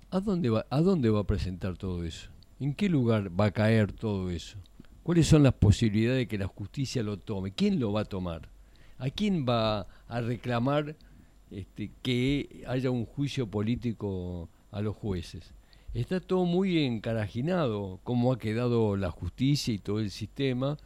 ¿A dónde, va, ¿A dónde va a presentar todo eso? ¿En qué lugar va a caer todo eso? ¿Cuáles son las posibilidades de que la justicia lo tome? ¿Quién lo va a tomar? ¿A quién va a reclamar este, que haya un juicio político a los jueces? Está todo muy encarajinado, cómo ha quedado la justicia y todo el sistema,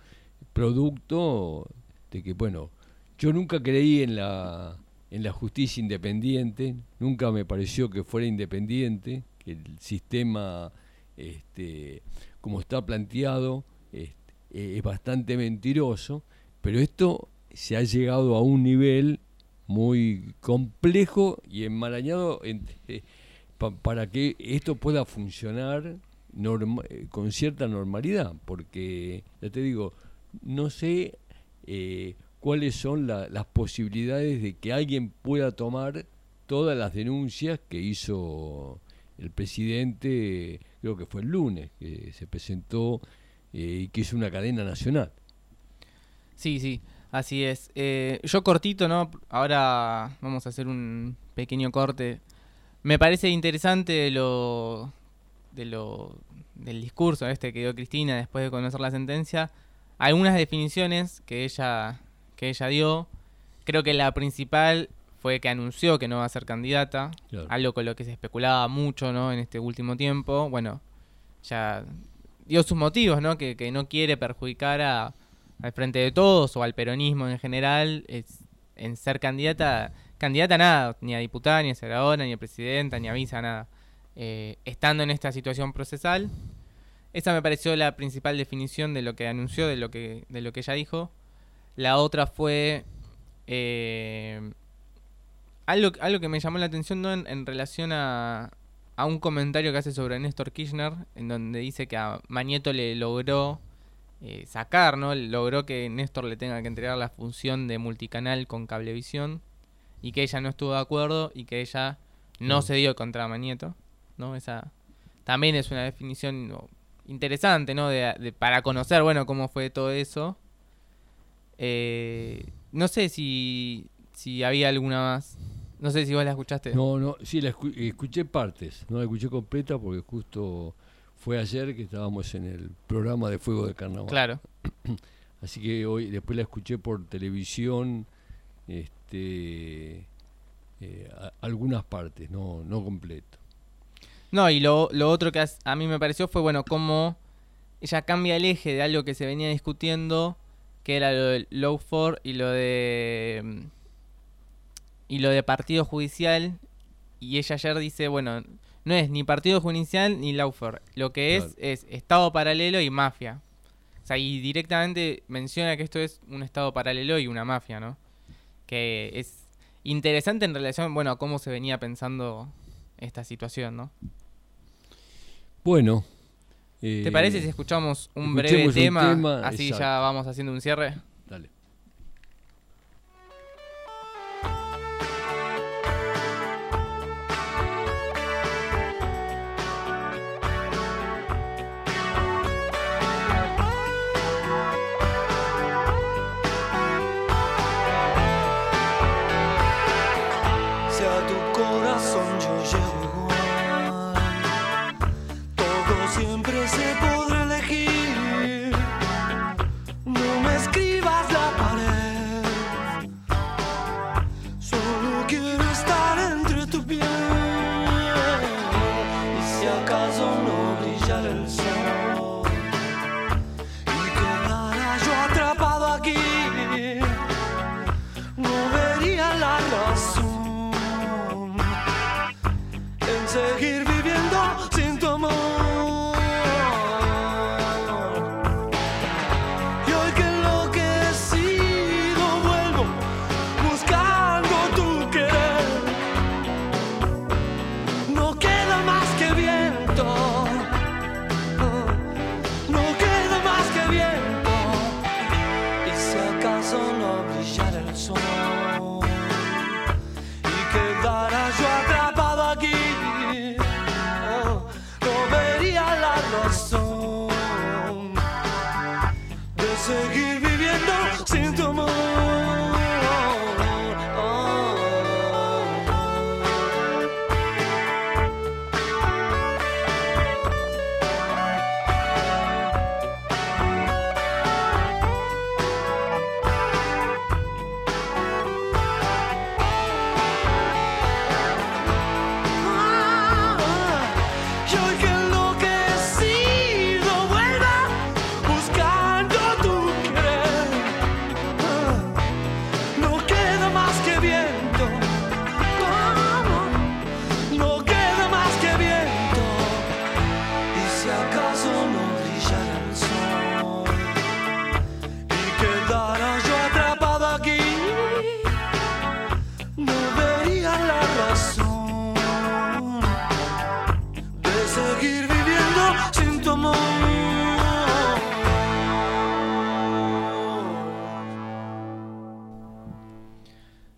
producto de que, bueno, yo nunca creí en la, en la justicia independiente, nunca me pareció que fuera independiente, que el sistema, este, como está planteado, este, es bastante mentiroso, pero esto se ha llegado a un nivel muy complejo y enmarañado para que esto pueda funcionar eh, con cierta normalidad, porque, ya te digo, no sé eh, cuáles son la- las posibilidades de que alguien pueda tomar todas las denuncias que hizo el presidente, creo que fue el lunes, que se presentó eh, y que es una cadena nacional. Sí, sí, así es. Eh, yo cortito, ¿no? Ahora vamos a hacer un pequeño corte. Me parece interesante lo de lo del discurso este que dio Cristina después de conocer la sentencia. Algunas definiciones que ella que ella dio. Creo que la principal fue que anunció que no va a ser candidata, Claro. algo con lo que se especulaba mucho, ¿no? En este último tiempo. Bueno, ya dio sus motivos, ¿no? Que, que no quiere perjudicar a, al frente de todos o al peronismo en general es, en ser candidata, candidata a nada, ni a diputada, ni a senadora, ni a presidenta, ni a visa, nada. Eh, estando en esta situación procesal, esa me pareció la principal definición de lo que anunció, de lo que, de lo que ella dijo. La otra fue eh, algo, algo que me llamó la atención ¿no? en, en relación a, a un comentario que hace sobre Néstor Kirchner, en donde dice que a Mañeto le logró eh, sacar, ¿no? Logró que Néstor le tenga que entregar la función de multicanal con cablevisión y que ella no estuvo de acuerdo y que ella no Mm. se dio contra Mañeto, ¿no? Esa también es una definición interesante, ¿no? De, de- para conocer, bueno, cómo fue todo eso. Eh, no sé si, si había alguna más. No sé si vos la escuchaste. No, no, sí, la escu- escuché partes, no la escuché completa porque justo fue ayer que estábamos en el programa de Fuego de Carnaval. Claro. Así que hoy después la escuché por televisión, este, eh, a- algunas partes, no, no completo. No, y lo, lo otro que a mí me pareció fue, bueno, cómo ella cambia el eje de algo que se venía discutiendo, que era lo del Low for y lo de. Y lo de partido judicial, y ella ayer dice, bueno, no es ni partido judicial ni Laufer, lo que es Claro. es Estado paralelo y mafia. O sea, y directamente menciona que esto es un Estado paralelo y una mafia, ¿no? Que es interesante en relación, bueno, a cómo se venía pensando esta situación, ¿no? Bueno. ¿Te eh, parece si escuchamos un breve escuchemos un tema? tema, así exacto. ya vamos haciendo un cierre.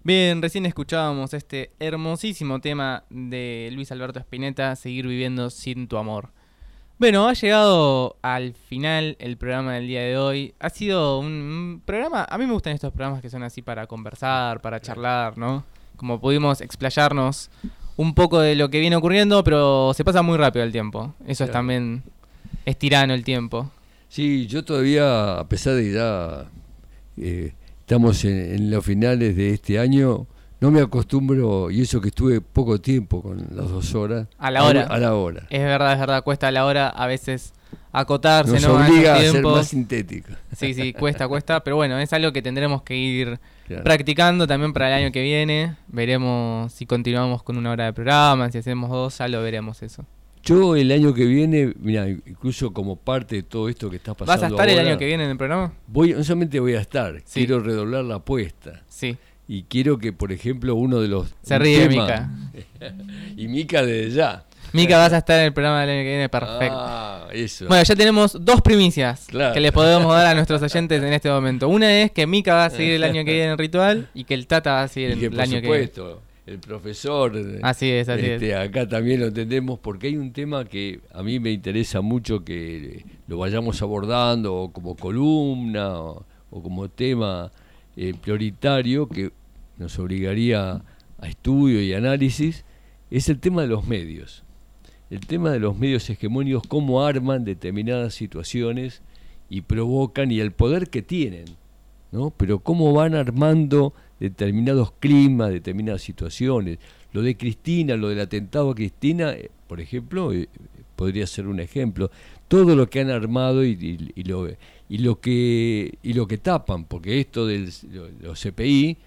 Bien, recién escuchábamos este hermosísimo tema de Luis Alberto Spinetta, Seguir viviendo sin tu amor. Bueno, ha llegado al final el programa del día de hoy. Ha sido un, programa, a mí me gustan estos programas que son así para conversar, para charlar, ¿no? Como pudimos explayarnos un poco de lo que viene ocurriendo, pero se pasa muy rápido el tiempo. Eso es también, es tirano el tiempo. Sí, yo todavía, a pesar de ya eh, estamos en, en los finales de este año, no me acostumbro, y eso que estuve poco tiempo con las dos horas. A la hora. A la hora. Es verdad, es verdad, cuesta a la hora a veces acotarse, Nos ¿no? Obliga a ser más sintética. Sí, sí, cuesta, cuesta, pero bueno, es algo que tendremos que ir Claro. practicando también para el año que viene. Veremos si continuamos con una hora de programa, si hacemos dos, ya lo veremos eso. Yo el año que viene, mira, incluso como parte de todo esto que está pasando ¿Vas a estar el año que viene en el programa? Voy, no solamente voy a estar, Sí. quiero redoblar la apuesta. Sí. Y quiero que, por ejemplo, uno de los... Se ríe Mica. y Mica desde ya. Mica, vas a estar en el programa del año que viene, perfecto. Ah, eso. Bueno, ya tenemos dos primicias Claro. que les podemos dar a nuestros oyentes en este momento. Una es que Mica va a seguir el año que viene en Ritual y que el Tata va a seguir y que, el año que viene. supuesto, el profesor... eh, Así es, así este, es. Acá también lo entendemos porque hay un tema que a mí me interesa mucho que lo vayamos abordando o como columna o, o como tema eh, prioritario que nos obligaría a estudio y análisis, es el tema de los medios. El tema de los medios hegemónicos, cómo arman determinadas situaciones y provocan y el poder que tienen, ¿no? Pero cómo van armando determinados climas, determinadas situaciones. Lo de Cristina, lo del atentado a Cristina, eh, por ejemplo, eh, podría ser un ejemplo. Todo lo que han armado y, y- lo, y lo que y lo que tapan, porque esto de los CPI,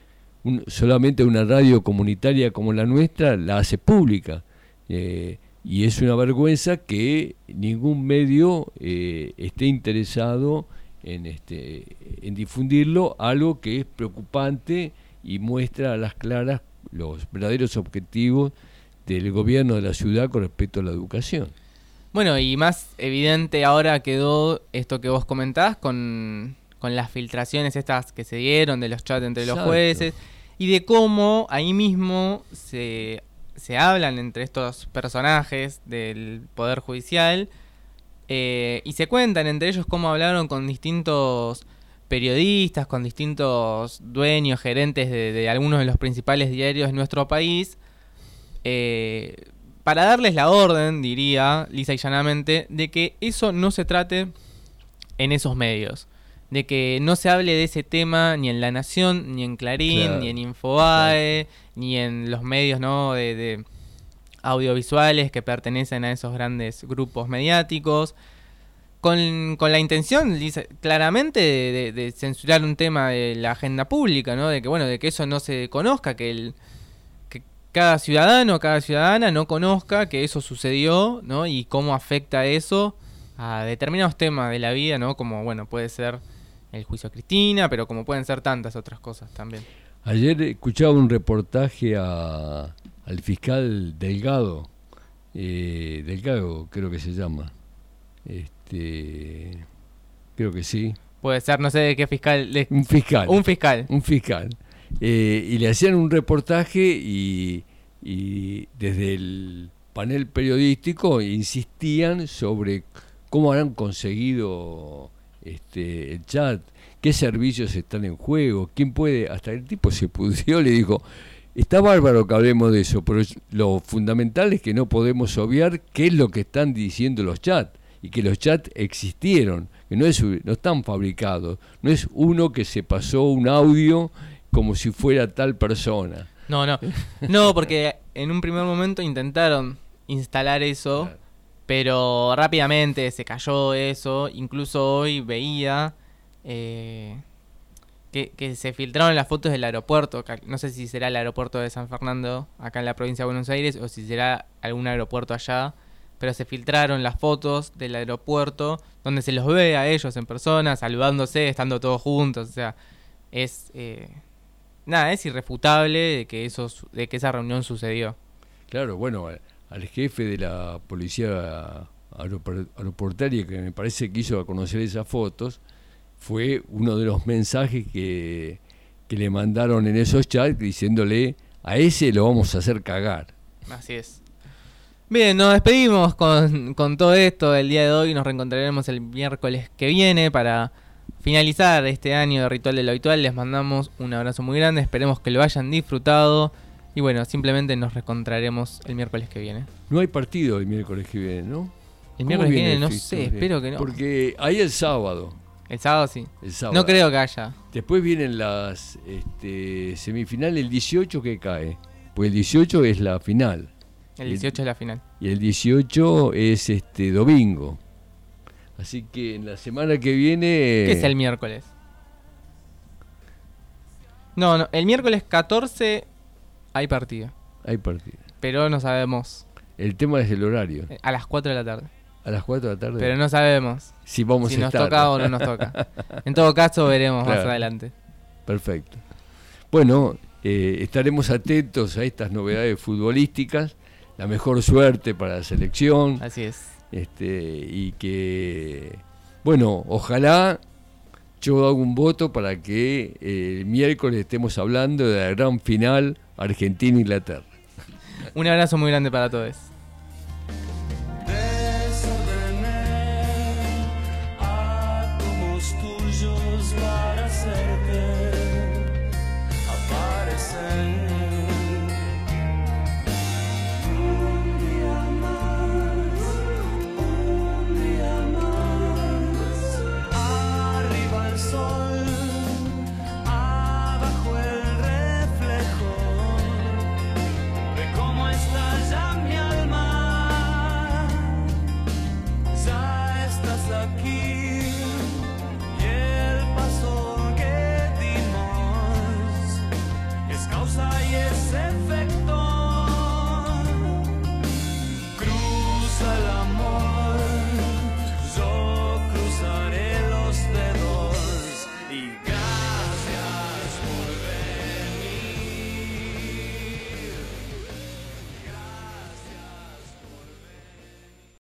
solamente una radio comunitaria como la nuestra la hace pública. Eh, y es una vergüenza que ningún medio esté interesado en, este, en difundirlo, algo que es preocupante y muestra a las claras los verdaderos objetivos del gobierno de la ciudad con respecto a la educación. Bueno, y más evidente ahora quedó esto que vos comentás con, con las filtraciones estas que se dieron de los chats entre los jueces y de cómo ahí mismo se, se hablan entre estos personajes del Poder Judicial eh, y se cuentan entre ellos cómo hablaron con distintos periodistas, con distintos dueños, gerentes de, de algunos de los principales diarios de nuestro país, eh, para darles la orden, diría lisa y llanamente, de que eso no se trate en esos medios. De que no se hable de ese tema ni en La Nación, ni en Clarín, Claro, ni en Infobae, ni en los medios ¿no? de, de audiovisuales que pertenecen a esos grandes grupos mediáticos. Con, con la intención, dice, claramente, de, censurar un tema de la agenda pública, ¿no? De que, bueno, de que eso no se conozca, que el, que cada ciudadano, cada ciudadana no conozca que eso sucedió, ¿no? Y cómo afecta eso a determinados temas de la vida, ¿no? Como, bueno, puede ser el juicio a Cristina, pero como pueden ser tantas otras cosas también. Ayer escuchaba un reportaje a- al fiscal Delgado, eh, Delgado creo que se llama, este, creo que sí, Puede ser, no sé de qué fiscal, de- un fiscal, un fiscal. un fiscal, Eh, y le hacían un reportaje y, y desde el panel periodístico insistían sobre cómo habrán conseguido este, el chat, qué servicios están en juego, quién puede, hasta el tipo se pudrió, le dijo, está bárbaro que hablemos de eso, pero lo fundamental es que no podemos obviar qué es lo que están diciendo los chats y que los chats existieron, que no, es, no están fabricados, no es uno que se pasó un audio como si fuera tal persona. No, no. No, porque en un primer momento intentaron instalar eso, Claro. pero rápidamente se cayó eso. Incluso hoy veía eh, que, se filtraron las fotos del aeropuerto. No sé si será el aeropuerto de San Fernando, acá en la provincia de Buenos Aires, o si será algún aeropuerto allá. Pero se filtraron las fotos del aeropuerto donde se los ve a ellos en persona, saludándose, estando todos juntos. O sea, es... eh, nada, es irrefutable de que, eso, de que esa reunión sucedió. Claro, bueno, al- jefe de la policía aeropor- aeroportuaria que me parece que hizo conocer esas fotos, fue uno de los mensajes que, que le mandaron en esos chats diciéndole, a ese lo vamos a hacer cagar. Así es. Bien, nos despedimos con, con todo esto el día de hoy. Nos reencontraremos el miércoles que viene para finalizar este año de Ritual de lo Habitual. Les mandamos un abrazo muy grande. Esperemos que lo hayan disfrutado. Y bueno, simplemente nos reencontraremos el miércoles que viene. No hay partido el miércoles que viene, ¿no? El ¿Cómo miércoles que viene no sé, espero que no. Porque hay el sábado. El sábado sí. El sábado. No creo que haya. Después vienen las este, semifinales, el 18 que cae. Pues el 18 es la final. El 18 es la final. Y el 18 es este domingo. Así que en la semana que viene. ¿Qué es el miércoles? No, no, el miércoles 14 hay partido. Hay partido. Pero no sabemos. El tema es el horario. A las 4 de la tarde. A las 4 de la tarde. Pero no sabemos si vamos si a nos estar. toca o no nos toca. En todo caso, veremos más adelante. Perfecto. Bueno, eh, estaremos atentos a estas novedades futbolísticas. La mejor suerte para la selección. Así es. Este, y que, bueno, ojalá yo hago un voto para que eh, el miércoles estemos hablando de la gran final Argentina-Inglaterra. Un abrazo muy grande para todos.